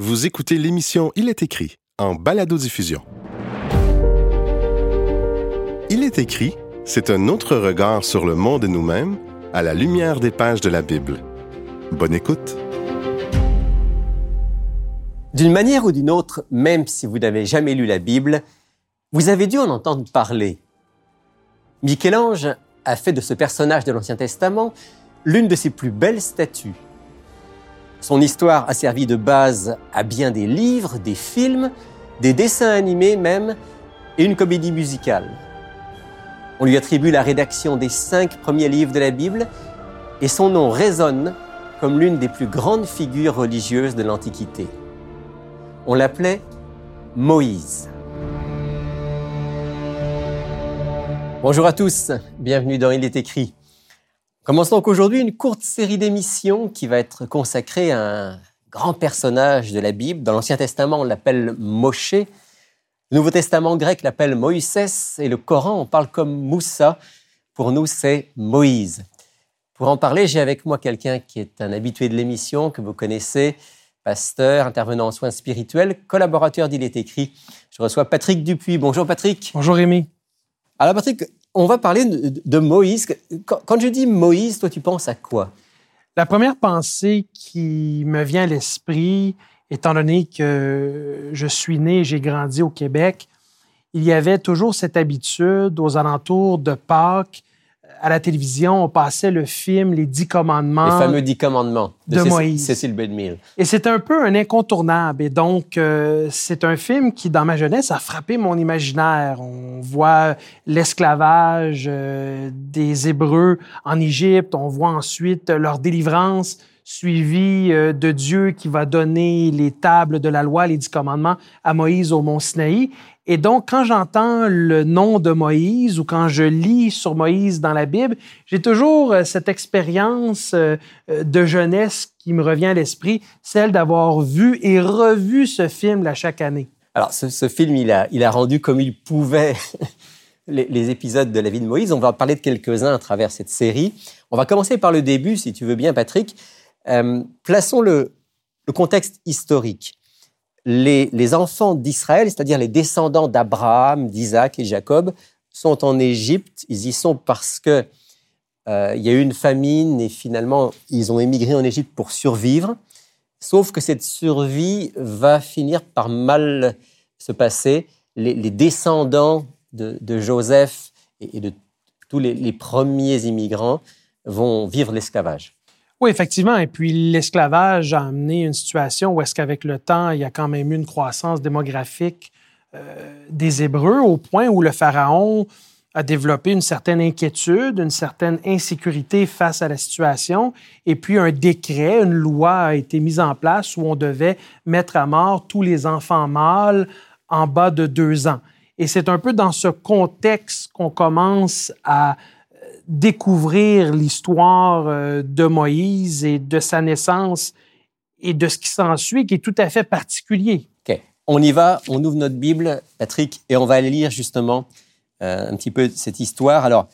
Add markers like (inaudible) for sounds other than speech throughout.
Vous écoutez l'émission Il est écrit en balado-diffusion. Il est écrit, c'est un autre regard sur le monde et nous-mêmes à la lumière des pages de la Bible. Bonne écoute. D'une manière ou d'une autre, même si vous n'avez jamais lu la Bible, vous avez dû en entendre parler. Michel-Ange a fait de ce personnage de l'Ancien Testament l'une de ses plus belles statues. Son histoire a servi de base à bien des livres, des films, des dessins animés même, et une comédie musicale. On lui attribue la rédaction des cinq premiers livres de la Bible, et son nom résonne comme l'une des plus grandes figures religieuses de l'Antiquité. On l'appelait Moïse. Bonjour à tous, bienvenue dans Il est écrit. Commençons donc aujourd'hui une courte série d'émissions qui va être consacrée à un grand personnage de la Bible. Dans l'Ancien Testament, on l'appelle Moshe. Le Nouveau Testament grec l'appelle Moïse et le Coran, on parle comme Moussa. Pour nous, c'est Moïse. Pour en parler, j'ai avec moi quelqu'un qui est un habitué de l'émission, que vous connaissez, pasteur, intervenant en soins spirituels, collaborateur d'Il est écrit. Je reçois Patrick Dupuis. Bonjour Patrick. Bonjour Rémi. Alors Patrick, on va parler de, Moïse. Quand je dis Moïse, toi, tu penses à quoi? La première pensée qui me vient à l'esprit, étant donné que je suis né et j'ai grandi au Québec, il y avait toujours cette habitude aux alentours de Pâques à la télévision, on passait le film Les Dix Commandements. Les fameux Dix Commandements de, Moïse. Cécile Bedmille. Et c'est un peu un incontournable. Et donc, euh, c'est un film qui, dans ma jeunesse, a frappé mon imaginaire. On voit l'esclavage euh, des Hébreux en Égypte. On voit ensuite leur délivrance suivie euh, de Dieu qui va donner les tables de la loi, les dix commandements à Moïse au mont Sinaï. Et donc, quand j'entends le nom de Moïse ou quand je lis sur Moïse dans la Bible, j'ai toujours euh, cette expérience euh, euh, de jeunesse qui me revient à l'esprit, celle d'avoir vu et revu ce film là, chaque année. Alors, ce, film, il a, rendu comme il pouvait (laughs) les, épisodes de la vie de Moïse. On va en parler de quelques-uns à travers cette série. On va commencer par le début, si tu veux bien, Patrick. plaçons le contexte historique les, enfants d'Israël, c'est-à-dire les descendants d'Abraham, d'Isaac et Jacob, sont en Égypte. Ils y sont parce que euh, il y a eu une famine et finalement ils ont émigré en Égypte pour survivre. Sauf que cette survie va finir par mal se passer. Les, descendants de, Joseph et, de tous les premiers immigrants vont vivre l'esclavage. Oui, effectivement. Et puis l'esclavage a amené une situation où est-ce qu'avec le temps, il y a quand même eu une croissance démographique euh, des Hébreux au point où le Pharaon a développé une certaine inquiétude, une certaine insécurité face à la situation. Et puis un décret, une loi a été mise en place où on devait mettre à mort tous les enfants mâles en bas de deux ans. Et c'est un peu dans ce contexte qu'on commence à découvrir l'histoire euh, de Moïse et de sa naissance et de ce qui s'ensuit, qui est tout à fait particulier. OK. On y va, on ouvre notre Bible, Patrick, et on va lire justement euh, un petit peu cette histoire. Alors,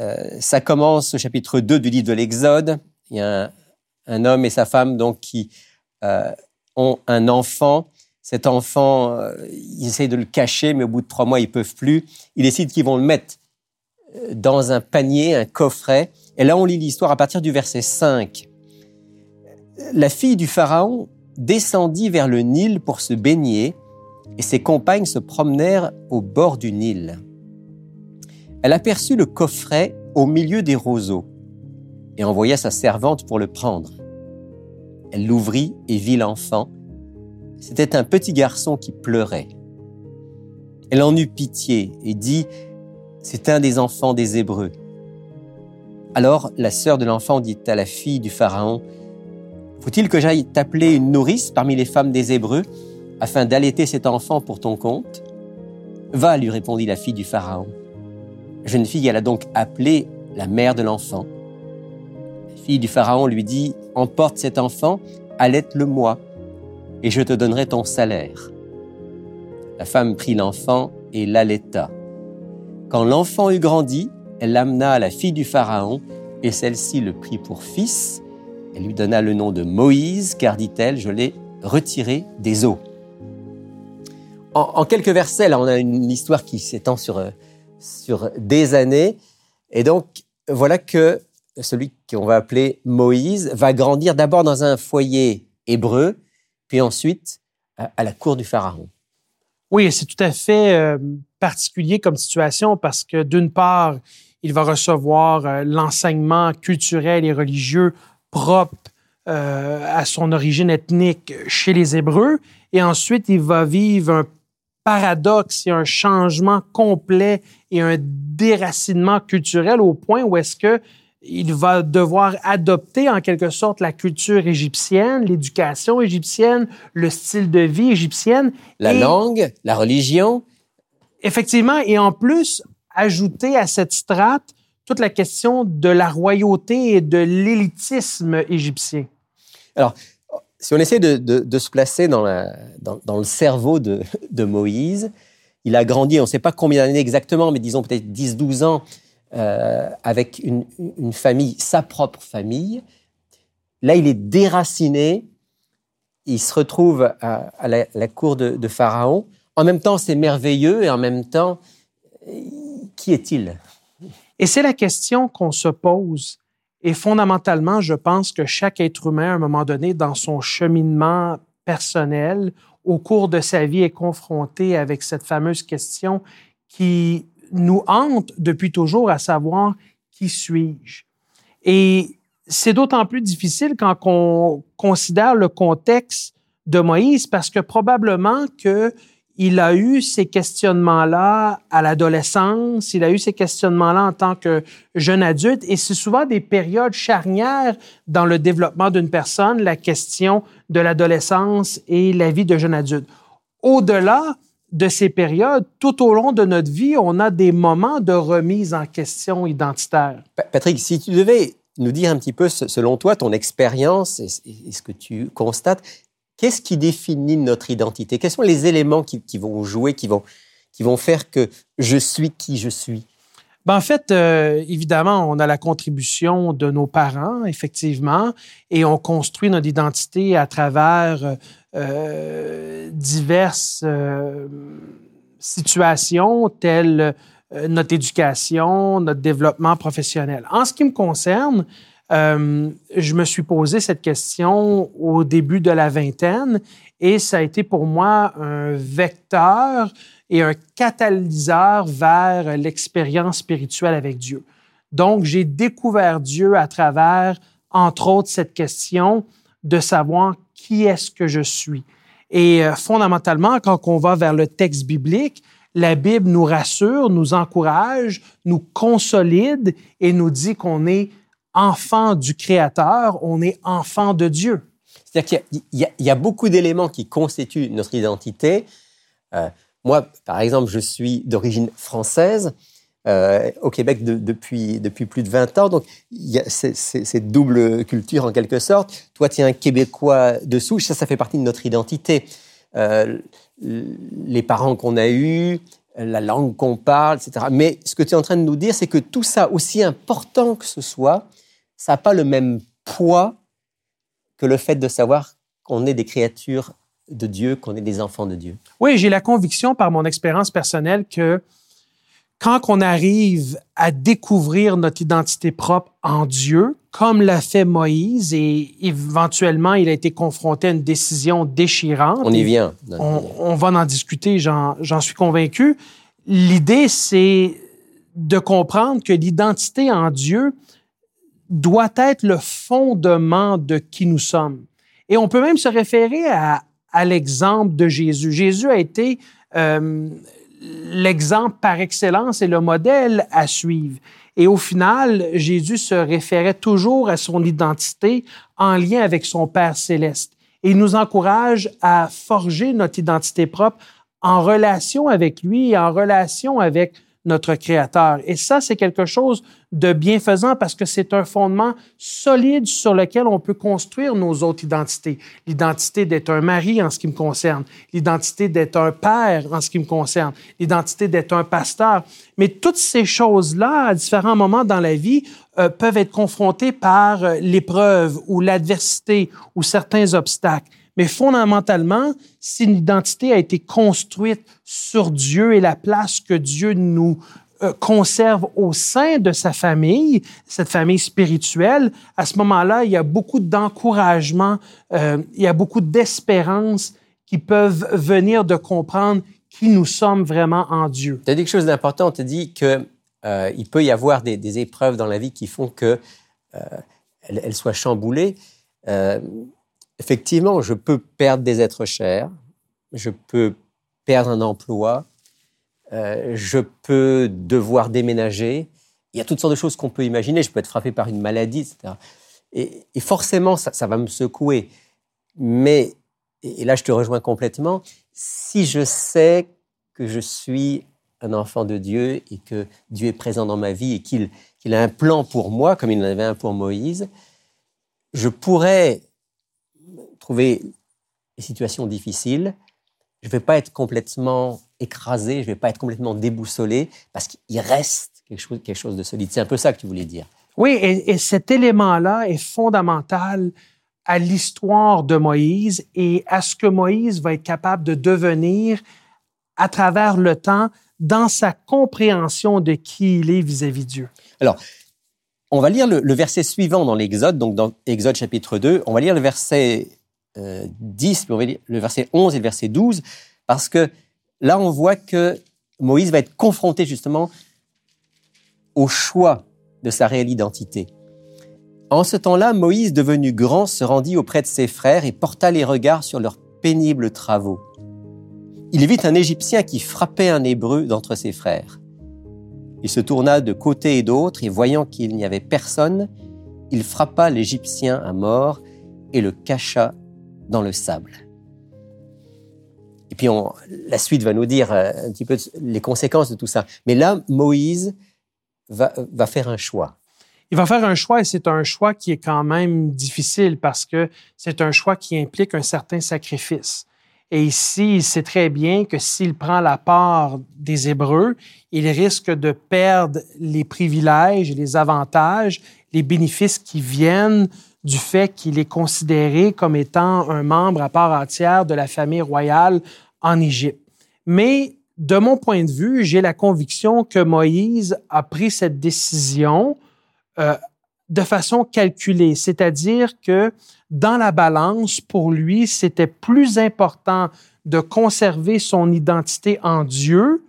euh, ça commence au chapitre 2 du livre de l'Exode. Il y a un, homme et sa femme donc qui ont un enfant. Cet enfant, ils essayent de le cacher, mais au bout de trois mois, ils peuvent plus. Ils décident qu'ils vont le mettre dans un panier, un coffret. Et là, on lit l'histoire à partir du verset 5. La fille du Pharaon descendit vers le Nil pour se baigner, et ses compagnes se promenèrent au bord du Nil. Elle aperçut le coffret au milieu des roseaux et envoya sa servante pour le prendre. Elle l'ouvrit et vit l'enfant. C'était un petit garçon qui pleurait. Elle en eut pitié et dit, c'est un des enfants des Hébreux. Alors la sœur de l'enfant dit à la fille du Pharaon, Faut-il que j'aille t'appeler une nourrice parmi les femmes des Hébreux afin d'allaiter cet enfant pour ton compte? Va, lui répondit la fille du Pharaon. La jeune fille alla donc appeler la mère de l'enfant. La fille du Pharaon lui dit, Emporte cet enfant, allaite-le moi, et je te donnerai ton salaire. La femme prit l'enfant et l'allaita. Quand l'enfant eut grandi, elle l'amena à la fille du Pharaon, et celle-ci le prit pour fils. Elle lui donna le nom de Moïse, car dit-elle, je l'ai retiré des eaux. En, quelques versets, là, on a une histoire qui s'étend sur, euh, sur des années. Et donc, voilà que celui qu'on va appeler Moïse va grandir d'abord dans un foyer hébreu, puis ensuite à la cour du Pharaon. Oui, c'est tout à fait euh, particulier comme situation parce que d'une part, il va recevoir euh, l'enseignement culturel et religieux propre euh, à son origine ethnique chez les Hébreux, et ensuite il va vivre un paradoxe et un changement complet et un déracinement culturel au point où est-ce que il va devoir adopter en quelque sorte la culture égyptienne, l'éducation égyptienne, le style de vie égyptienne. La langue, la religion. Effectivement, et en plus, ajouter à cette strate toute la question de la royauté et de l'élitisme égyptien. Alors, si on essaie de, se placer dans, dans, le cerveau de, de, Moïse, il a grandi, on ne sait pas combien d'années exactement, mais disons peut-être 10-12 ans euh, avec une, famille, sa propre famille. Là, il est déraciné. Il se retrouve à, la, cour de, Pharaon. En même temps, c'est merveilleux et en même temps, qui est-il? Et c'est la question qu'on se pose. Et fondamentalement, je pense que chaque être humain, à un moment donné, dans son cheminement personnel, au cours de sa vie, est confronté avec cette fameuse question qui nous hante depuis toujours à savoir qui suis-je. Et c'est d'autant plus difficile quand on considère le contexte de Moïse parce que probablement que il a eu ces questionnements-là à l'adolescence, il a eu ces questionnements-là en tant que jeune adulte, et c'est souvent des périodes charnières dans le développement d'une personne, la question de l'adolescence et la vie de jeune adulte. Au-delà de ces périodes, tout au long de notre vie, on a des moments de remise en question identitaire. Patrick, si tu devais nous dire un petit peu, selon toi, ton expérience et, ce que tu constates, qu'est-ce qui définit notre identité? Quels sont les éléments qui, vont jouer, qui vont, qui vont faire que je suis qui je suis? Ben, en fait, euh, évidemment, on a la contribution de nos parents, effectivement, et on construit notre identité à travers euh, diverses euh, situations telles notre éducation, notre développement professionnel. En ce qui me concerne, je me suis posé cette question au début de la vingtaine et ça a été pour moi un vecteur et un catalyseur vers l'expérience spirituelle avec Dieu. Donc, j'ai découvert Dieu à travers, entre autres, cette question de savoir qui est-ce que je suis. Et euh, fondamentalement, quand on va vers le texte biblique, la Bible nous rassure, nous encourage, nous consolide et nous dit qu'on est enfant du Créateur, on est enfant de Dieu. C'est-à-dire qu'il y, a beaucoup d'éléments qui constituent notre identité. Euh, moi, par exemple, je suis d'origine française. Euh, au Québec depuis, depuis plus de 20 ans. Donc, il y a cette double culture en quelque sorte. Toi, tu es un Québécois de souche, ça, ça fait partie de notre identité. Euh, les parents qu'on a eus, la langue qu'on parle, etc. Mais ce que tu es en train de nous dire, c'est que tout ça, aussi important que ce soit, ça n'a pas le même poids que le fait de savoir qu'on est des créatures de Dieu, qu'on est des enfants de Dieu. Oui, j'ai la conviction par mon expérience personnelle que quand on arrive à découvrir notre identité propre en Dieu, comme l'a fait Moïse, et éventuellement il a été confronté à une décision déchirante. On y vient. On, va en discuter, j'en suis convaincu. L'idée, c'est de comprendre que l'identité en Dieu doit être le fondement de qui nous sommes. Et on peut même se référer à, à l'exemple de Jésus. Jésus a été euh, l'exemple par excellence et le modèle à suivre. Et au final, Jésus se référait toujours à son identité en lien avec son Père céleste. Et il nous encourage à forger notre identité propre en relation avec lui et en relation avec notre Créateur. Et ça, c'est quelque chose de bienfaisant parce que c'est un fondement solide sur lequel on peut construire nos autres identités. L'identité d'être un mari en ce qui me concerne, l'identité d'être un père en ce qui me concerne, l'identité d'être un pasteur. Mais toutes ces choses-là, à différents moments dans la vie, euh, peuvent être confrontées par euh, l'épreuve ou l'adversité ou certains obstacles. Mais fondamentalement, si une identité a été construite sur Dieu et la place que Dieu nous euh, conserve au sein de sa famille, cette famille spirituelle, à ce moment-là, il y a beaucoup d'encouragement, euh, il y a beaucoup d'espérance qui peuvent venir de comprendre qui nous sommes vraiment en Dieu. Tu as dit quelque chose d'important, tu as dit qu'il euh, peut y avoir des, épreuves dans la vie qui font que euh, elle, soit chamboulée. Euh, effectivement, je peux perdre des êtres chers, je peux perdre un emploi, euh, je peux devoir déménager. Il y a toutes sortes de choses qu'on peut imaginer. Je peux être frappé par une maladie, etc. Et, forcément, ça, va me secouer. Mais, et là, je te rejoins complètement, si je sais que je suis un enfant de Dieu et que Dieu est présent dans ma vie et qu'il a un plan pour moi, comme il en avait un pour Moïse, je pourrais trouver des situations difficiles. Je ne vais pas être complètement écrasé, je ne vais pas être complètement déboussolé, parce qu'il reste quelque chose, quelque chose de solide. C'est un peu ça que tu voulais dire. Oui, et, cet élément-là est fondamental à l'histoire de Moïse et à ce que Moïse va être capable de devenir à travers le temps dans sa compréhension de qui il est vis-à-vis de Dieu. Alors, on va lire le, verset suivant dans l'Exode, donc dans Exode chapitre 2, on va lire le verset 10, euh, on va le verset 11 et le verset 12, parce que là, on voit que Moïse va être confronté justement au choix de sa réelle identité. En ce temps-là, Moïse, devenu grand, se rendit auprès de ses frères et porta les regards sur leurs pénibles travaux. Il vit un Égyptien qui frappait un Hébreu d'entre ses frères. Il se tourna de côté et d'autre, et voyant qu'il n'y avait personne, il frappa l'Égyptien à mort et le cacha dans le sable. Et puis la suite va nous dire euh, un petit peu les conséquences de tout ça. Mais là, Moïse va faire un choix. Il va faire un choix et c'est un choix qui est quand même difficile parce que c'est un choix qui implique un certain sacrifice. Et ici, il sait très bien que s'il prend la part des Hébreux, il risque de perdre les privilèges, les avantages, les bénéfices qui viennent du fait qu'il est considéré comme étant un membre à part entière de la famille royale en Égypte. Mais de mon point de vue, j'ai la conviction que Moïse a pris cette décision euh, de façon calculée, c'est-à-dire que dans la balance, pour lui, c'était plus important de conserver son identité en Dieu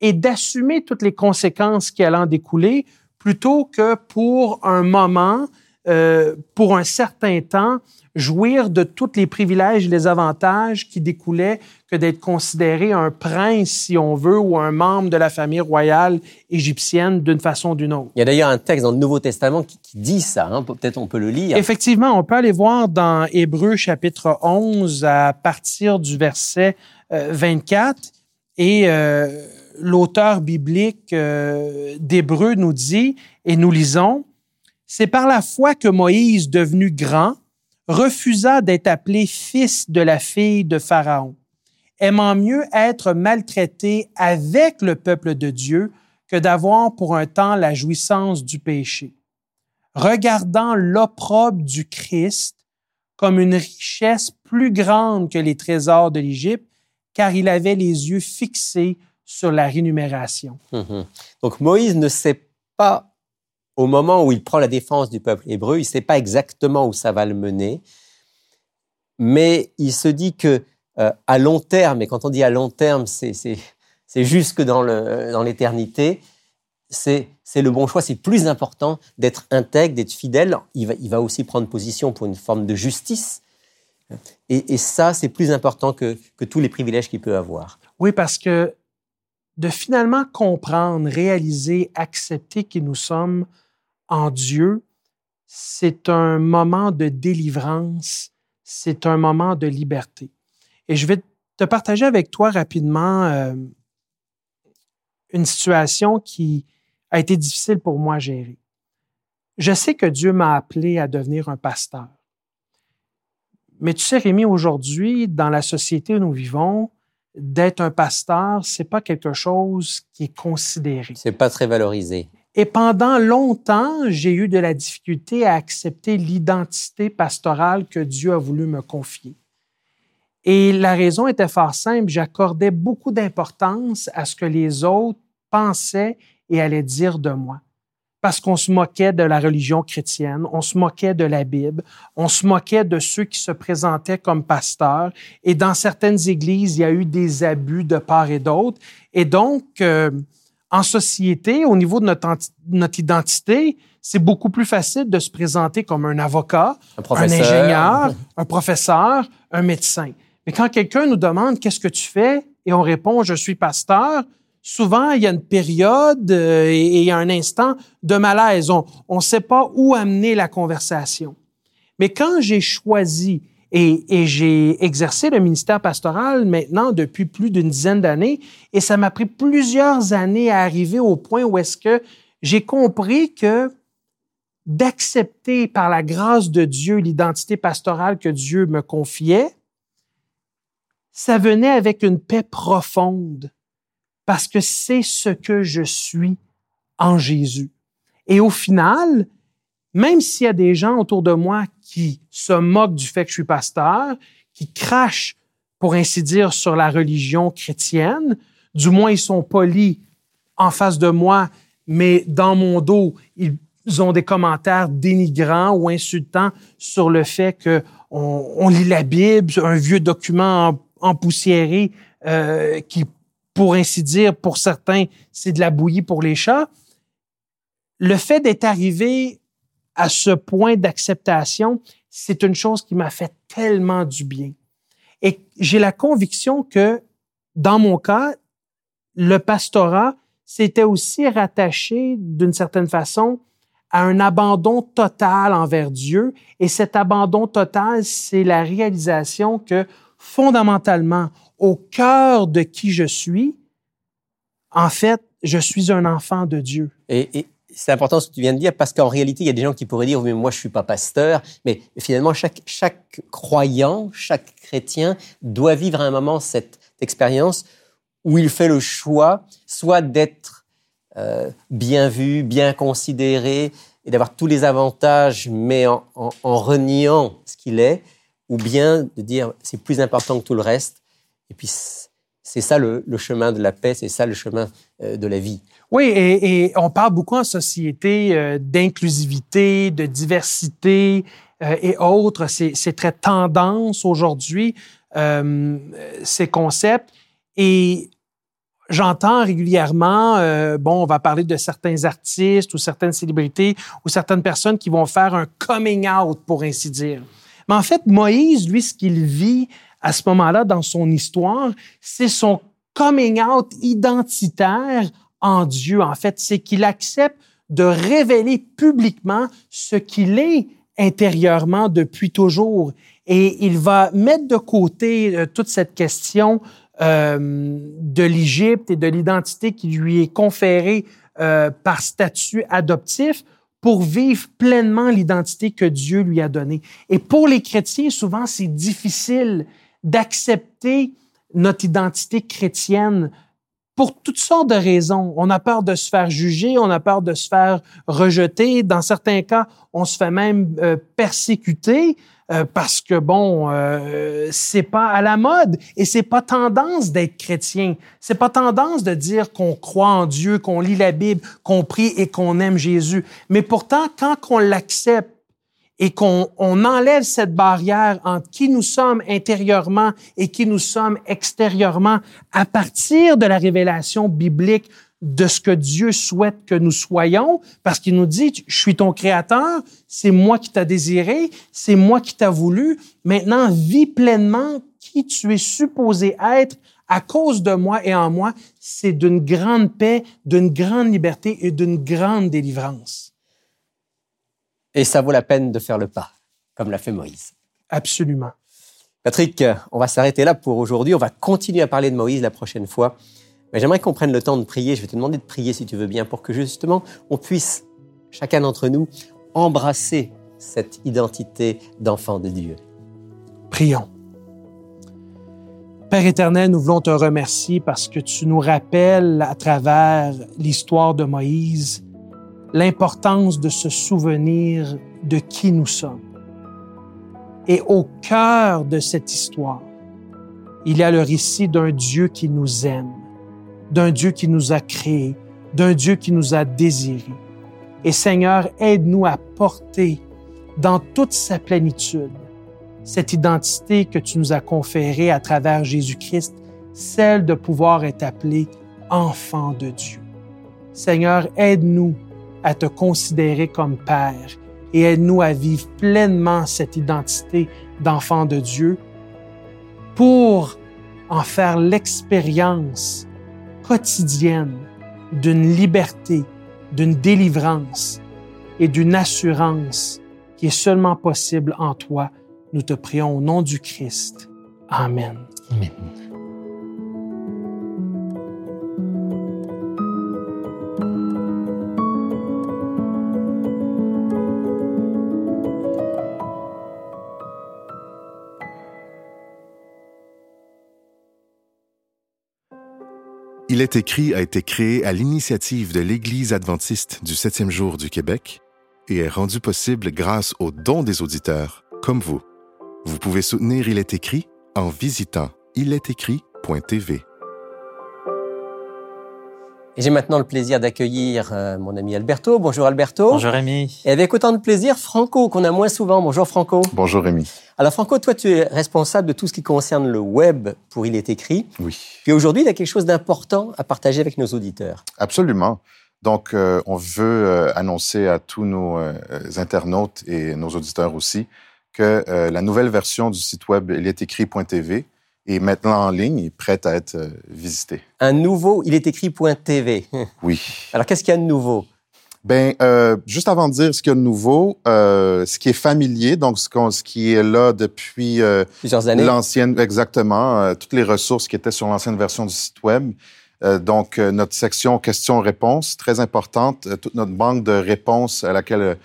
et d'assumer toutes les conséquences qui allaient en découler plutôt que pour un moment, euh, pour un certain temps, jouir de tous les privilèges et les avantages qui découlaient que d'être considéré un prince, si on veut, ou un membre de la famille royale égyptienne d'une façon ou d'une autre. Il y a d'ailleurs un texte dans le Nouveau Testament qui, dit ça. Hein. Peut-être on peut le lire. Effectivement, on peut aller voir dans Hébreu chapitre 11 à partir du verset 24. Euh, et euh, l'auteur biblique euh, d'Hébreu nous dit, et nous lisons, C'est par la foi que Moïse, devenu grand, refusa d'être appelé fils de la fille de Pharaon, aimant mieux être maltraité avec le peuple de Dieu que d'avoir pour un temps la jouissance du péché. Regardant l'opprobre du Christ comme une richesse plus grande que les trésors de l'Égypte, car il avait les yeux fixés sur la rémunération. Mhm. Donc Moïse ne sait pas au moment où il prend la défense du peuple hébreu, il ne sait pas exactement où ça va le mener, mais il se dit que euh, à long terme, et quand on dit à long terme, c'est jusque dans l'éternité, c'est le bon choix. C'est plus important d'être intègre, d'être fidèle. Il va, il va, aussi prendre position pour une forme de justice. Et, et ça, c'est plus important que, que tous les privilèges qu'il peut avoir. Oui, parce que de finalement comprendre, réaliser, accepter qui nous sommes en Dieu, c'est un moment de délivrance, c'est un moment de liberté. Et je vais te partager avec toi rapidement euh, une situation qui a été difficile pour moi à gérer. Je sais que Dieu m'a appelé à devenir un pasteur. Mais tu sais, Rémi, aujourd'hui, dans la société où nous vivons, d'être un pasteur, c'est pas quelque chose qui est considéré. C'est pas très valorisé. Et pendant longtemps, j'ai eu de la difficulté à accepter l'identité pastorale que Dieu a voulu me confier. Et la raison était fort simple. J'accordais beaucoup d'importance à ce que les autres pensaient et allaient dire de moi. Parce qu'on se moquait de la religion chrétienne, on se moquait de la Bible, on se moquait de ceux qui se présentaient comme pasteurs. Et dans certaines églises, il y a eu des abus de part et d'autre. Et donc, euh, en société, au niveau de notre, notre identité, c'est beaucoup plus facile de se présenter comme un avocat, un, ingénieur, un professeur, un médecin. Mais quand quelqu'un nous demande qu'est-ce que tu fais? Et on répond je suis pasteur, souvent il y a une période euh, et, il y a un instant de malaise. On ne sait pas où amener la conversation. Mais quand j'ai choisi et, j'ai exercé le ministère pastoral maintenant depuis plus d'une dizaine d'années et ça m'a pris plusieurs années à arriver au point où est-ce que j'ai compris que d'accepter par la grâce de Dieu l'identité pastorale que Dieu me confiait, ça venait avec une paix profonde parce que c'est ce que je suis en Jésus. Et au final, même s'il y a des gens autour de moi qui se moquent du fait que je suis pasteur, qui crachent, pour ainsi dire, sur la religion chrétienne, du moins ils sont polis en face de moi, mais dans mon dos, ils ont des commentaires dénigrants ou insultants sur le fait que on, lit la Bible, un vieux document empoussiéré euh, qui, pour ainsi dire, pour certains, c'est de la bouillie pour les chats. Le fait d'être arrivé à ce point d'acceptation, c'est une chose qui m'a fait tellement du bien. Et j'ai la conviction que, dans mon cas, le pastorat s'était aussi rattaché d'une certaine façon à un abandon total envers Dieu. Et cet abandon total, c'est la réalisation que fondamentalement, au cœur de qui je suis, en fait, je suis un enfant de Dieu. Et, c'est important ce que tu viens de dire parce qu'en réalité, il y a des gens qui pourraient dire mais moi je suis pas pasteur, mais finalement chaque chaque croyant, chaque chrétien doit vivre à un moment cette expérience où il fait le choix soit d'être euh, bien vu, bien considéré et d'avoir tous les avantages, mais en, reniant ce qu'il est, ou bien de dire c'est plus important que tout le reste. Et puis c'est ça le, chemin de la paix, c'est ça le chemin euh, de la vie. Oui, et, on parle beaucoup en société euh, d'inclusivité, de diversité euh, et autres. C'est très tendance aujourd'hui, ces concepts. Et j'entends régulièrement, bon, on va parler de certains artistes ou certaines célébrités ou certaines personnes qui vont faire un coming out, pour ainsi dire. Mais en fait, Moïse, lui, ce qu'il vit à ce moment-là dans son histoire, c'est son coming out identitaire en Dieu, en fait, c'est qu'il accepte de révéler publiquement ce qu'il est intérieurement depuis toujours. Et il va mettre de côté euh, toute cette question euh, de l'Égypte et de l'identité qui lui est conférée euh, par statut adoptif pour vivre pleinement l'identité que Dieu lui a donnée. Et pour les chrétiens, souvent, c'est difficile d'accepter notre identité chrétienne pour toutes sortes de raisons. On a peur de se faire juger, on a peur de se faire rejeter. Dans certains cas, on se fait même euh, persécuter euh, parce que bon, euh, c'est pas à la mode et c'est pas tendance d'être chrétien. C'est pas tendance de dire qu'on croit en Dieu, qu'on lit la Bible, qu'on prie et qu'on aime Jésus. Mais pourtant, quand on l'accepte et qu'on on enlève cette barrière entre qui nous sommes intérieurement et qui nous sommes extérieurement à partir de la révélation biblique de ce que Dieu souhaite que nous soyons, parce qu'il nous dit, je suis ton créateur, c'est moi qui t'ai désiré, c'est moi qui t'ai voulu, maintenant vis pleinement qui tu es supposé être à cause de moi et en moi, c'est d'une grande paix, d'une grande liberté et d'une grande délivrance. Et ça vaut la peine de faire le pas, comme l'a fait Moïse. Absolument. Patrick, on va s'arrêter là pour aujourd'hui. On va continuer à parler de Moïse la prochaine fois. Mais j'aimerais qu'on prenne le temps de prier. Je vais te demander de prier si tu veux bien pour que justement on puisse, chacun d'entre nous, embrasser cette identité d'enfant de Dieu. Prions. Père éternel, nous voulons te remercier parce que tu nous rappelles à travers l'histoire de Moïse l'importance de se souvenir de qui nous sommes. Et au cœur de cette histoire, il y a le récit d'un Dieu qui nous aime, d'un Dieu qui nous a créés, d'un Dieu qui nous a désirés. Et Seigneur, aide-nous à porter dans toute sa plénitude cette identité que tu nous as conférée à travers Jésus-Christ, celle de pouvoir être appelé enfant de Dieu. Seigneur, aide-nous à te considérer comme Père et aide-nous à vivre pleinement cette identité d'enfant de Dieu pour en faire l'expérience quotidienne d'une liberté, d'une délivrance et d'une assurance qui est seulement possible en toi. Nous te prions au nom du Christ. Amen. Amen. Il est écrit a été créé à l'initiative de l'Église adventiste du septième jour du Québec et est rendu possible grâce aux dons des auditeurs, comme vous. Vous pouvez soutenir Il est écrit en visitant ilestécrit.tv. Et j'ai maintenant le plaisir d'accueillir euh, mon ami Alberto. Bonjour Alberto. Bonjour Rémi. Et avec autant de plaisir, Franco, qu'on a moins souvent. Bonjour Franco. Bonjour Rémi. Alors Franco, toi tu es responsable de tout ce qui concerne le web pour Il est écrit. Oui. Et aujourd'hui, il y a quelque chose d'important à partager avec nos auditeurs. Absolument. Donc, euh, on veut euh, annoncer à tous nos euh, internautes et nos auditeurs aussi que euh, la nouvelle version du site web ilestécrit.tv est maintenant en ligne et prête à être euh, visitée. Un nouveau Il est écrit.tv. (laughs) Oui. Alors qu'est-ce qu'il y a de nouveau? Ben, euh, juste avant de dire ce qu'il y a de nouveau, euh, ce qui est familier, donc ce, qui est là depuis euh, Plusieurs années. l'ancienne, exactement, toutes les ressources qui étaient sur l'ancienne version du site web. Donc, notre section questions-réponses, très importante, toute notre banque de réponses à laquelle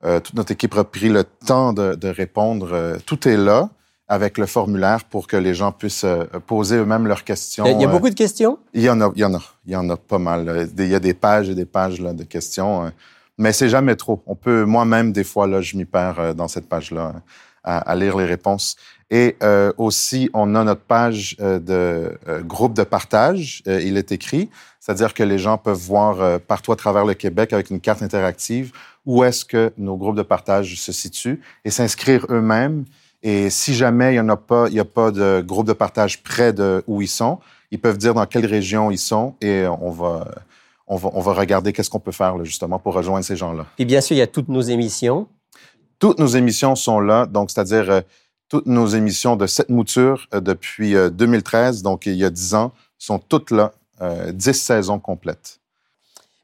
toute notre équipe a pris le temps de, de répondre, tout est là avec le formulaire pour que les gens puissent euh, poser eux-mêmes leurs questions. Il y a, Euh, beaucoup de questions? il y en a, il y en a, il y en a pas mal. là. Il y a des pages et des pages là, de questions, euh, mais c'est jamais trop. On peut, moi-même, des fois, là, je m'y perds euh, dans cette page-là à, à lire les réponses. Et euh, aussi, on a notre page euh, de euh, groupe de partage. euh, il est écrit, c'est-à-dire que les gens peuvent voir euh, partout à travers le Québec avec une carte interactive où est-ce que nos groupes de partage se situent et s'inscrire eux-mêmes. Et si jamais il y en a pas, il y a pas de groupe de partage près de où ils sont, ils peuvent dire dans quelle région ils sont et on va, on va, on va regarder qu'est-ce qu'on peut faire là, justement pour rejoindre ces gens-là. Et bien sûr, il y a toutes nos émissions. Toutes nos émissions sont là, donc c'est-à-dire euh, toutes nos émissions de cette mouture euh, depuis euh, 2013, donc il y a 10 ans, sont toutes là, euh, 10 saisons complètes.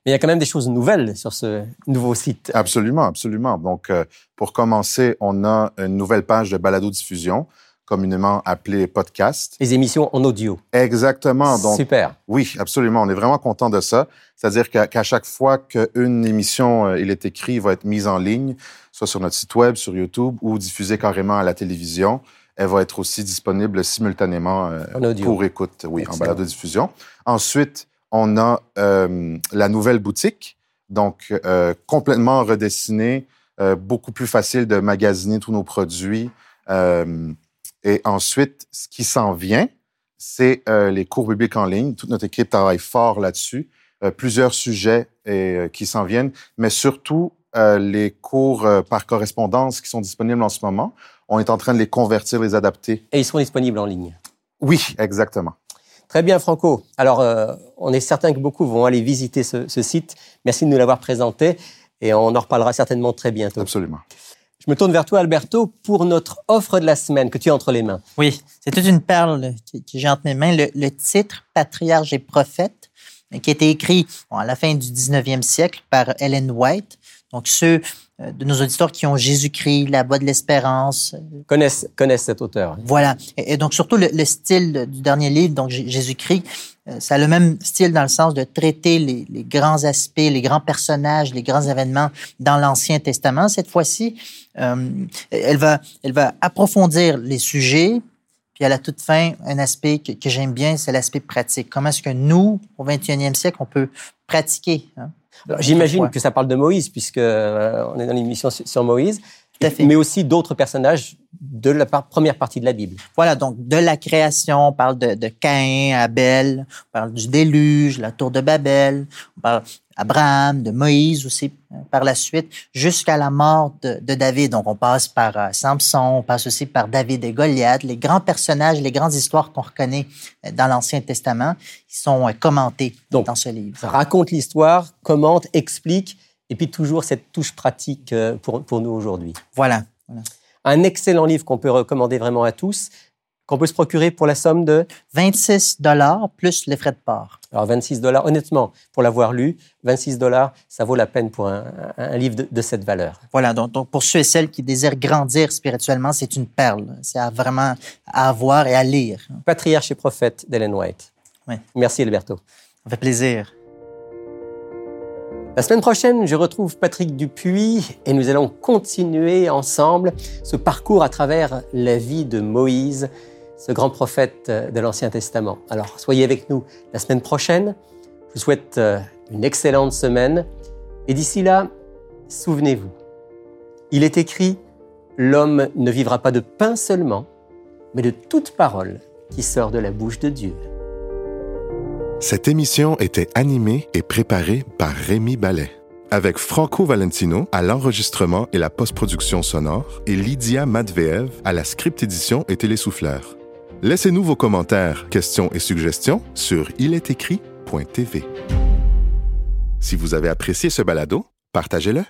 Mais il y a quand même des choses nouvelles sur ce nouveau site. Absolument, absolument. Donc, euh, pour commencer, on a une nouvelle page de balado-diffusion, communément appelée podcast. Les émissions en audio. Exactement. Donc, Super. Oui, absolument. On est vraiment content de ça. C'est-à-dire qu'à chaque fois qu'une émission, euh, il est écrit, va être mise en ligne, soit sur notre site web, sur YouTube ou diffusée carrément à la télévision, elle va être aussi disponible simultanément euh, pour écoute, oui, Excellent. en balado-diffusion. Ensuite, on a euh, la nouvelle boutique, donc euh, complètement redessinée, euh, beaucoup plus facile de magasiner tous nos produits. Et ensuite, ce qui s'en vient, c'est les cours bibliques en ligne. Toute notre équipe travaille fort là-dessus. Plusieurs sujets et, qui s'en viennent, mais surtout les cours par correspondance qui sont disponibles en ce moment. On est en train de les convertir, les adapter. Et ils seront disponibles en ligne? Oui, exactement. Très bien, Franco. Alors, euh, on est certain que beaucoup vont aller visiter ce, ce site. Merci de nous l'avoir présenté et on en reparlera certainement très bientôt. Absolument. Je me tourne vers toi, Alberto, pour notre offre de la semaine que tu as entre les mains. Oui, c'est toute une perle que, que j'ai entre mes mains. Le, le titre Patriarche et prophète, qui a été écrit bon, à la fin du 19e siècle par Ellen White. Donc, ceux euh, de nos auditeurs qui ont Jésus-Christ, la voix de l'espérance, euh, Connaissent, connaissent cet auteur. voilà. Et, et donc, surtout le, le style du dernier livre, donc Jésus-Christ, euh, ça a le même style dans le sens de traiter les, les grands aspects, les grands personnages, les grands événements dans l'Ancien Testament. Cette fois-ci, euh, elle, va, elle va approfondir les sujets, puis à la toute fin, un aspect que, que j'aime bien, c'est l'aspect pratique. Comment est-ce que nous, au 21e siècle, on peut pratiquer? hein, J'imagine autrefois. que ça parle de Moïse, puisque euh, on est dans l'émission sur sur Moïse. Tout à fait. mais aussi d'autres personnages de la première partie de la Bible. Voilà, donc de la création, on parle de, de Caïn, Abel, on parle du déluge, la tour de Babel, on parle d'Abraham, de Moïse aussi euh, par la suite, jusqu'à la mort de, de David. Donc on passe par euh, Samson, on passe aussi par David et Goliath, les grands personnages, les grandes histoires qu'on reconnaît euh, dans l'Ancien Testament, qui sont euh, commentées Donc, dans ce livre. Raconte l'histoire, commente, explique, et puis toujours cette touche pratique pour, pour nous aujourd'hui. Voilà. voilà. Un excellent livre qu'on peut recommander vraiment à tous, qu'on peut se procurer pour la somme de 26 dollars plus les frais de port. alors 26 dollars. Honnêtement, pour l'avoir lu, 26 dollars, ça vaut la peine pour un, livre de, de cette valeur. Voilà, donc, donc pour ceux et celles qui désirent grandir spirituellement, c'est une perle. C'est à vraiment à avoir et à lire. Patriarche et prophète d'Ellen White. Oui. Merci Alberto. Ça fait plaisir. La semaine prochaine, je retrouve Patrick Dupuis et nous allons continuer ensemble ce parcours à travers la vie de Moïse, ce grand prophète euh, de l'Ancien Testament. Alors, soyez avec nous la semaine prochaine. Je vous souhaite euh, une excellente semaine. Et d'ici là, souvenez-vous, il est écrit, l'homme ne vivra pas de pain seulement, mais de toute parole qui sort de la bouche de Dieu. Cette émission était animée et préparée par Rémi Ballet, avec Franco Valentino à l'enregistrement et la post-production sonore et Lydia Matveev à la script édition et télésouffleur. Laissez-nous vos commentaires, questions et suggestions sur ilétécrit.tv. Si vous avez apprécié ce balado, partagez-le.